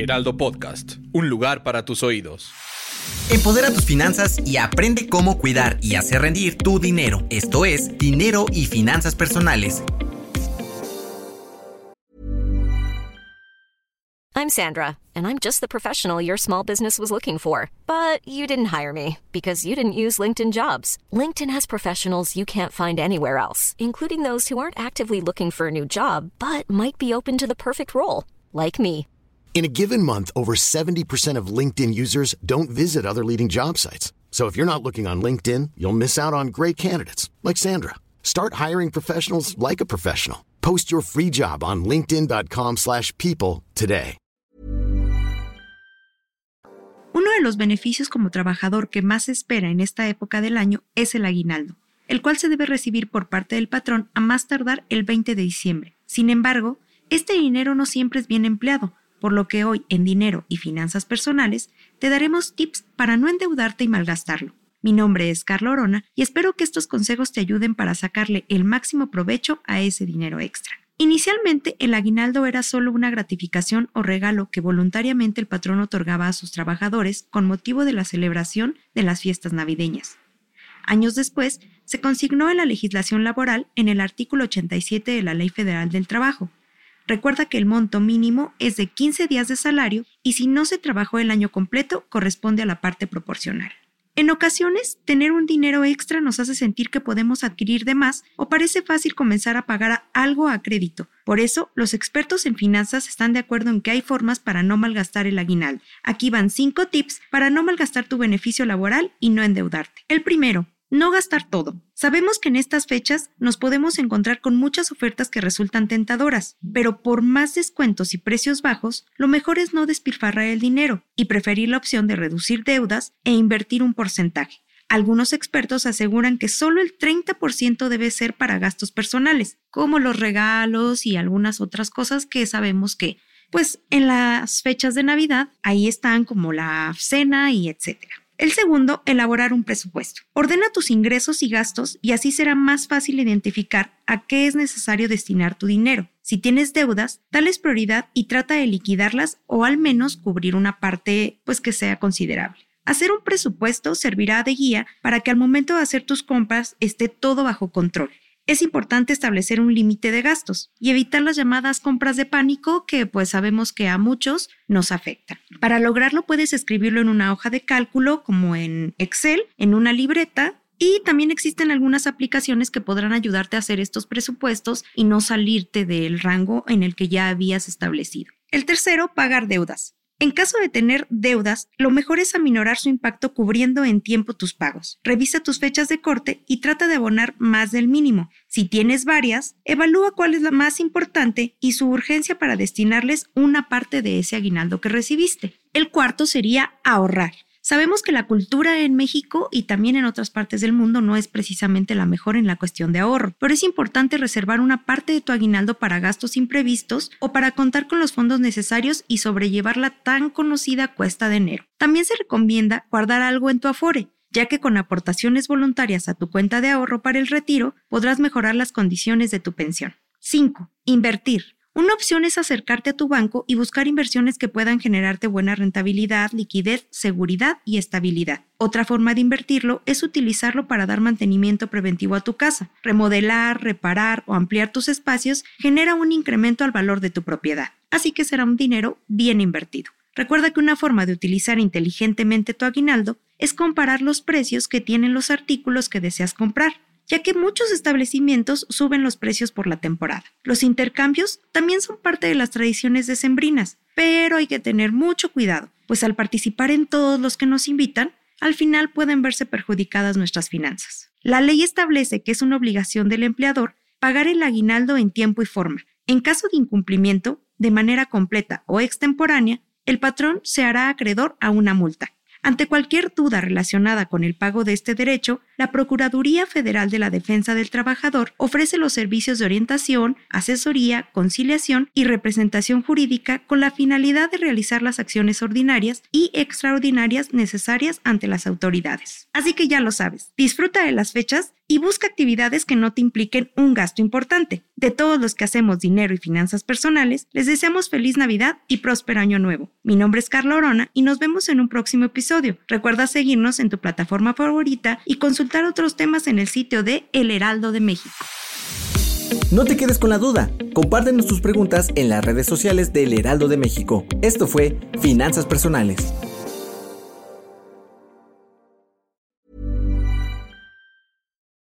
Heraldo Podcast, un lugar para tus oídos. Empodera tus finanzas y aprende cómo cuidar y hacer rendir tu dinero. Esto es Dinero y Finanzas Personales. I'm Sandra, and I'm just the professional your small business was looking for. But you didn't hire me because you didn't use LinkedIn jobs. LinkedIn has professionals you can't find anywhere else, including those who aren't actively looking for a new job but might be open to the perfect role, like me. In a given month, over 70% of LinkedIn users don't visit other leading job sites. So if you're not looking on LinkedIn, you'll miss out on great candidates like Sandra. Start hiring professionals like a professional. Post your free job on linkedin.com/people today. Uno de los beneficios como trabajador que más se espera en esta época del año es el aguinaldo, el cual se debe recibir por parte del patrón a más tardar el 20 de diciembre. Sin embargo, este dinero no siempre es bien empleado, por lo que hoy en Dinero y Finanzas Personales te daremos tips para no endeudarte y malgastarlo. Mi nombre es Carla Orona y espero que estos consejos te ayuden para sacarle el máximo provecho a ese dinero extra. Inicialmente, el aguinaldo era solo una gratificación o regalo que voluntariamente el patrón otorgaba a sus trabajadores con motivo de la celebración de las fiestas navideñas. Años después, se consignó en la legislación laboral en el artículo 87 de la Ley Federal del Trabajo, Recuerda que el monto mínimo es de 15 días de salario y si no se trabajó el año completo corresponde a la parte proporcional. En ocasiones, tener un dinero extra nos hace sentir que podemos adquirir de más o parece fácil comenzar a pagar algo a crédito. Por eso, los expertos en finanzas están de acuerdo en que hay formas para no malgastar el aguinaldo. Aquí van 5 tips para no malgastar tu beneficio laboral y no endeudarte. El primero, no gastar todo. Sabemos que en estas fechas nos podemos encontrar con muchas ofertas que resultan tentadoras, pero por más descuentos y precios bajos, lo mejor es no despilfarrar el dinero y preferir la opción de reducir deudas e invertir un porcentaje. Algunos expertos aseguran que solo el 30% debe ser para gastos personales, como los regalos y algunas otras cosas que sabemos que, pues en las fechas de Navidad, ahí están como la cena y etcétera. El segundo, elaborar un presupuesto. Ordena tus ingresos y gastos y así será más fácil identificar a qué es necesario destinar tu dinero. Si tienes deudas, dales prioridad y trata de liquidarlas o al menos cubrir una parte pues que sea considerable. Hacer un presupuesto servirá de guía para que al momento de hacer tus compras esté todo bajo control es importante establecer un límite de gastos y evitar las llamadas compras de pánico que pues sabemos que a muchos nos afectan. Para lograrlo puedes escribirlo en una hoja de cálculo como en Excel, en una libreta y también existen algunas aplicaciones que podrán ayudarte a hacer estos presupuestos y no salirte del rango en el que ya habías establecido. El tercero, pagar deudas. En caso de tener deudas, lo mejor es aminorar su impacto cubriendo en tiempo tus pagos. Revisa tus fechas de corte y trata de abonar más del mínimo. Si tienes varias, evalúa cuál es la más importante y su urgencia para destinarles una parte de ese aguinaldo que recibiste. El cuarto sería ahorrar. Sabemos que la cultura en México y también en otras partes del mundo no es precisamente la mejor en la cuestión de ahorro, pero es importante reservar una parte de tu aguinaldo para gastos imprevistos o para contar con los fondos necesarios y sobrellevar la tan conocida cuesta de enero. También se recomienda guardar algo en tu afore, ya que con aportaciones voluntarias a tu cuenta de ahorro para el retiro podrás mejorar las condiciones de tu pensión. 5. Invertir. Una opción es acercarte a tu banco y buscar inversiones que puedan generarte buena rentabilidad, liquidez, seguridad y estabilidad. Otra forma de invertirlo es utilizarlo para dar mantenimiento preventivo a tu casa. Remodelar, reparar o ampliar tus espacios genera un incremento al valor de tu propiedad, así que será un dinero bien invertido. Recuerda que una forma de utilizar inteligentemente tu aguinaldo es comparar los precios que tienen los artículos que deseas comprar ya que muchos establecimientos suben los precios por la temporada. Los intercambios también son parte de las tradiciones decembrinas, pero hay que tener mucho cuidado, pues al participar en todos los que nos invitan, al final pueden verse perjudicadas nuestras finanzas. La ley establece que es una obligación del empleador pagar el aguinaldo en tiempo y forma. En caso de incumplimiento, de manera completa o extemporánea, el patrón se hará acreedor a una multa. Ante cualquier duda relacionada con el pago de este derecho, la Procuraduría Federal de la Defensa del Trabajador ofrece los servicios de orientación, asesoría, conciliación y representación jurídica con la finalidad de realizar las acciones ordinarias y extraordinarias necesarias ante las autoridades. Así que ya lo sabes, disfruta de las fechas y busca actividades que no te impliquen un gasto importante. De todos los que hacemos dinero y finanzas personales, les deseamos feliz Navidad y próspero año nuevo. Mi nombre es Carla Orona y nos vemos en un próximo episodio. Recuerda seguirnos en tu plataforma favorita y consultar otros temas en el sitio de El Heraldo de México. No te quedes con la duda. Compártenos tus preguntas en las redes sociales del Heraldo de México. Esto fue Finanzas Personales.